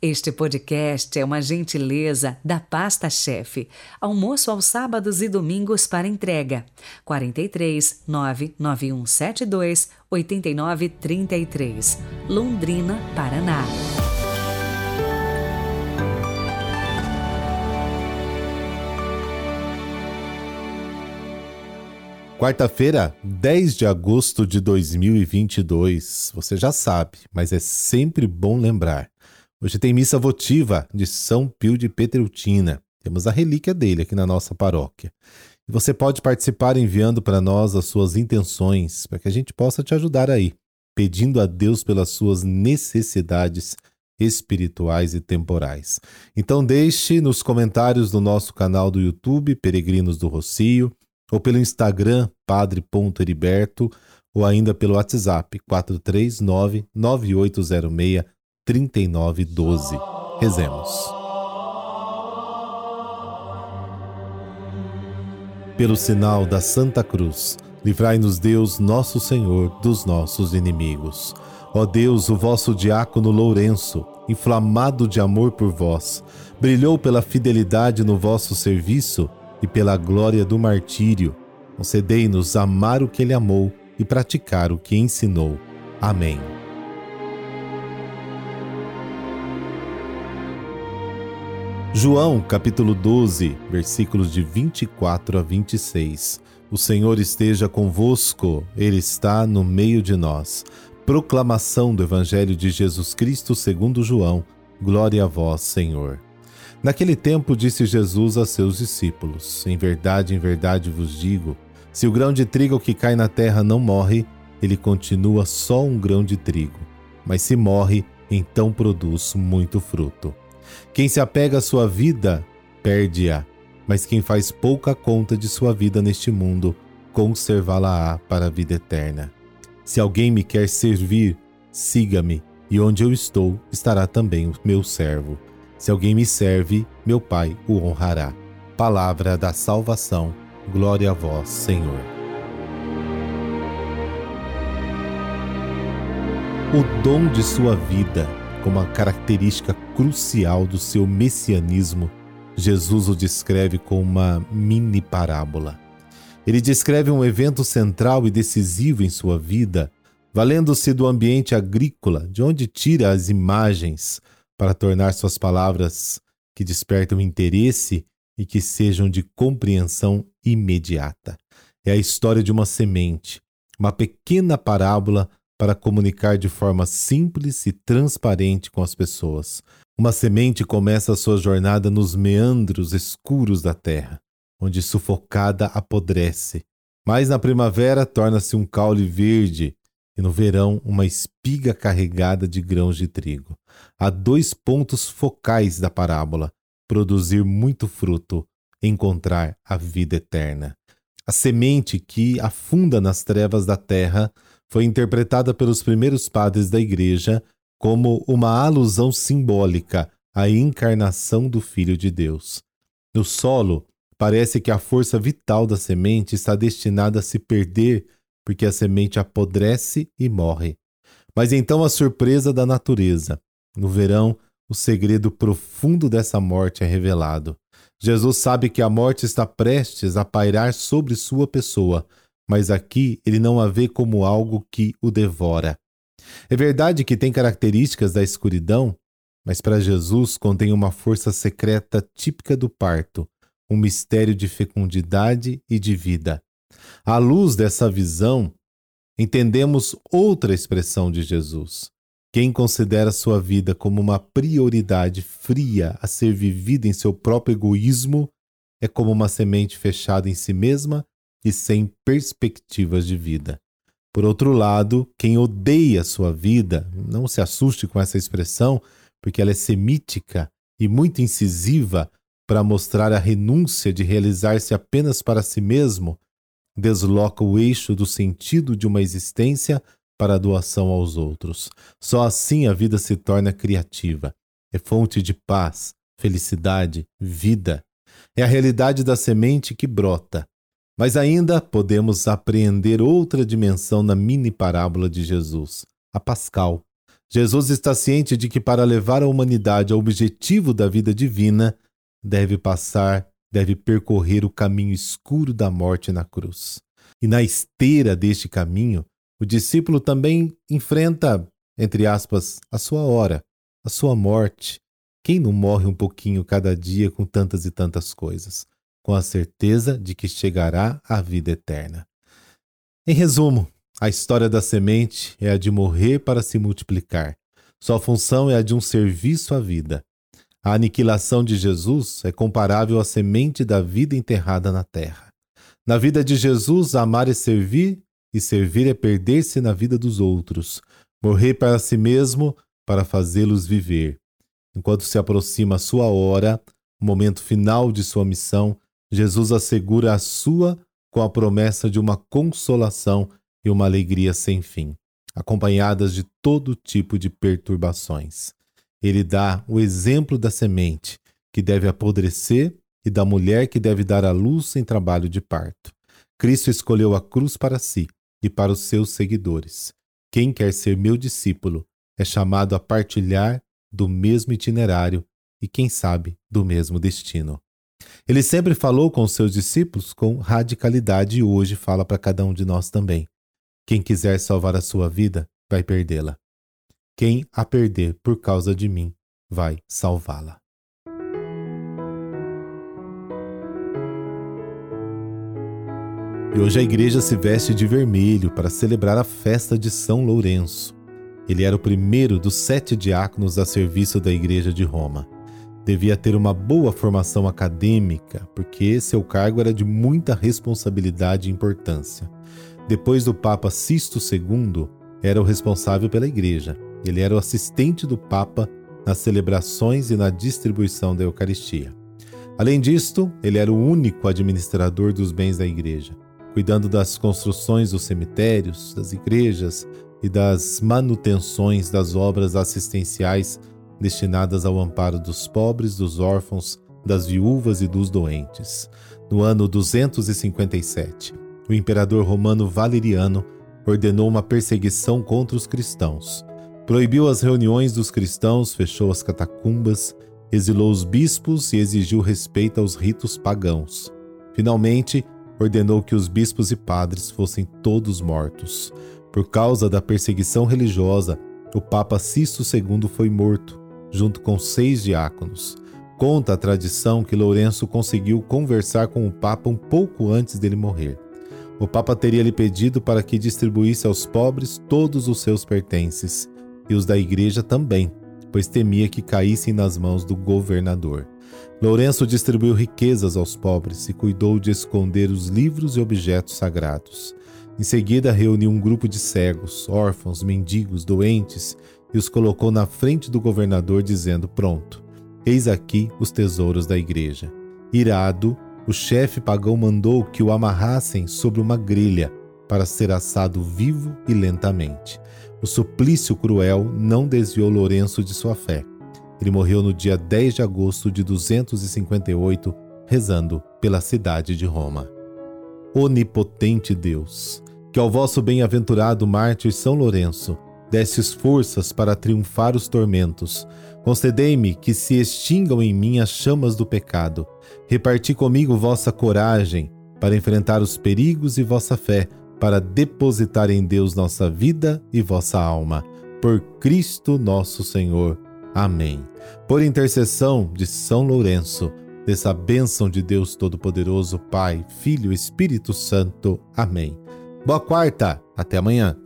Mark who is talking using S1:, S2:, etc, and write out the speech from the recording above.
S1: Este podcast é uma gentileza da Pasta Chefe. Almoço aos sábados e domingos para entrega. 43 99172 8933, Londrina, Paraná.
S2: Quarta-feira, 10 de agosto de 2022. Você já sabe, mas é sempre bom lembrar. Hoje tem missa votiva de São Pio de Petreutina. Temos a relíquia dele aqui na nossa paróquia. E você pode participar enviando para nós as suas intenções, para que a gente possa te ajudar aí, pedindo a Deus pelas suas necessidades espirituais e temporais. Então deixe nos comentários do nosso canal do YouTube, Peregrinos do Rocio, ou pelo Instagram, padre.heriberto, ou ainda pelo WhatsApp 439 9806 3912. Rezemos. Pelo sinal da Santa Cruz, livrai-nos Deus, nosso Senhor, dos nossos inimigos. Ó Deus, o vosso diácono Lourenço, inflamado de amor por vós, brilhou pela fidelidade no vosso serviço e pela glória do martírio. Concedei-nos amar o que ele amou e praticar o que ensinou. Amém. João capítulo 12, versículos de 24 a 26. O Senhor esteja convosco, Ele está no meio de nós. Proclamação do Evangelho de Jesus Cristo segundo João. Glória a vós, Senhor. Naquele tempo disse Jesus a seus discípulos: Em verdade, em verdade vos digo: se o grão de trigo que cai na terra não morre, ele continua só um grão de trigo. Mas se morre, então produz muito fruto. Quem se apega à sua vida, perde-a. Mas quem faz pouca conta de sua vida neste mundo, conservá-la-á para a vida eterna. Se alguém me quer servir, siga-me, e onde eu estou, estará também o meu servo. Se alguém me serve, meu Pai o honrará. Palavra da salvação. Glória a vós, Senhor. O dom de sua vida, como a característica crucial do seu messianismo, Jesus o descreve com uma mini parábola. Ele descreve um evento central e decisivo em sua vida, valendo-se do ambiente agrícola, de onde tira as imagens para tornar suas palavras que despertam interesse e que sejam de compreensão imediata. É a história de uma semente, uma pequena parábola para comunicar de forma simples e transparente com as pessoas. Uma semente começa a sua jornada nos meandros escuros da terra, onde sufocada apodrece, mas na primavera torna-se um caule verde e no verão uma espiga carregada de grãos de trigo. Há dois pontos focais da parábola: produzir muito fruto, encontrar a vida eterna. A semente que afunda nas trevas da terra foi interpretada pelos primeiros padres da Igreja como uma alusão simbólica à encarnação do Filho de Deus. No solo, parece que a força vital da semente está destinada a se perder porque a semente apodrece e morre. Mas então a surpresa da natureza. No verão, o segredo profundo dessa morte é revelado. Jesus sabe que a morte está prestes a pairar sobre sua pessoa, mas aqui ele não a vê como algo que o devora. É verdade que tem características da escuridão, mas para Jesus contém uma força secreta típica do parto, um mistério de fecundidade e de vida. À luz dessa visão, entendemos outra expressão de Jesus. Quem considera sua vida como uma prioridade fria a ser vivida em seu próprio egoísmo é como uma semente fechada em si mesma e sem perspectivas de vida. Por outro lado, quem odeia sua vida, não se assuste com essa expressão, porque ela é semítica e muito incisiva para mostrar a renúncia de realizar-se apenas para si mesmo, desloca o eixo do sentido de uma existência para a doação aos outros. Só assim a vida se torna criativa. É fonte de paz, felicidade, vida. É a realidade da semente que brota. Mas ainda podemos apreender outra dimensão na mini parábola de Jesus, a pascal. Jesus está ciente de que para levar a humanidade ao objetivo da vida divina, deve passar, deve percorrer o caminho escuro da morte na cruz. E na esteira deste caminho, o discípulo também enfrenta, entre aspas, a sua hora, a sua morte. Quem não morre um pouquinho cada dia com tantas e tantas coisas, com a certeza de que chegará à vida eterna? Em resumo, a história da semente é a de morrer para se multiplicar. Sua função é a de um serviço à vida. A aniquilação de Jesus é comparável à semente da vida enterrada na terra. Na vida de Jesus, amar é servir, e servir é perder-se na vida dos outros, morrer para si mesmo para fazê-los viver. Enquanto se aproxima a sua hora, o momento final de sua missão, Jesus assegura a sua com a promessa de uma consolação e uma alegria sem fim, acompanhadas de todo tipo de perturbações. Ele dá o exemplo da semente, que deve apodrecer, e da mulher que deve dar à luz em trabalho de parto. Cristo escolheu a cruz para si e para os seus seguidores. Quem quer ser meu discípulo é chamado a partilhar do mesmo itinerário e, quem sabe, do mesmo destino. Ele sempre falou com seus discípulos com radicalidade e hoje fala para cada um de nós também. Quem quiser salvar a sua vida, vai perdê-la. Quem a perder por causa de mim, vai salvá-la. E hoje a igreja se veste de vermelho para celebrar a festa de São Lourenço. Ele era o primeiro dos sete diáconos a serviço da igreja de Roma. Devia ter uma boa formação acadêmica, porque seu cargo era de muita responsabilidade e importância. Depois do Papa Sisto II, era o responsável pela igreja. Ele era o assistente do Papa nas celebrações e na distribuição da Eucaristia. Além disto, ele era o único administrador dos bens da igreja, cuidando das construções dos cemitérios, das igrejas e das manutenções das obras assistenciais destinadas ao amparo dos pobres, dos órfãos, das viúvas e dos doentes. No ano 257, o imperador romano Valeriano ordenou uma perseguição contra os cristãos. Proibiu as reuniões dos cristãos, fechou as catacumbas, exilou os bispos e exigiu respeito aos ritos pagãos. Finalmente, ordenou que os bispos e padres fossem todos mortos. Por causa da perseguição religiosa, o Papa Sisto II foi morto, junto com seis diáconos. Conta a tradição que Lourenço conseguiu conversar com o Papa um pouco antes dele morrer. O Papa teria lhe pedido para que distribuísse aos pobres todos os seus pertences, e os da igreja também, pois temia que caíssem nas mãos do governador. Lourenço distribuiu riquezas aos pobres e cuidou de esconder os livros e objetos sagrados. Em seguida, reuniu um grupo de cegos, órfãos, mendigos, doentes e os colocou na frente do governador, dizendo: Pronto, eis aqui os tesouros da igreja. Irado, o chefe pagão mandou que o amarrassem sobre uma grelha para ser assado vivo e lentamente. O suplício cruel não desviou Lourenço de sua fé. Ele morreu no dia 10 de agosto de 258, rezando pela cidade de Roma. Onipotente Deus, que ao vosso bem-aventurado mártir São Lourenço desses forças para triunfar os tormentos, concedei-me que se extingam em mim as chamas do pecado Reparti comigo vossa coragem para enfrentar os perigos e vossa fé para depositar em Deus nossa vida e vossa alma. Por Cristo nosso Senhor. Amém. Por intercessão de São Lourenço, dessa bênção de Deus Todo-Poderoso, Pai, Filho e Espírito Santo. Amém. Boa quarta, até amanhã.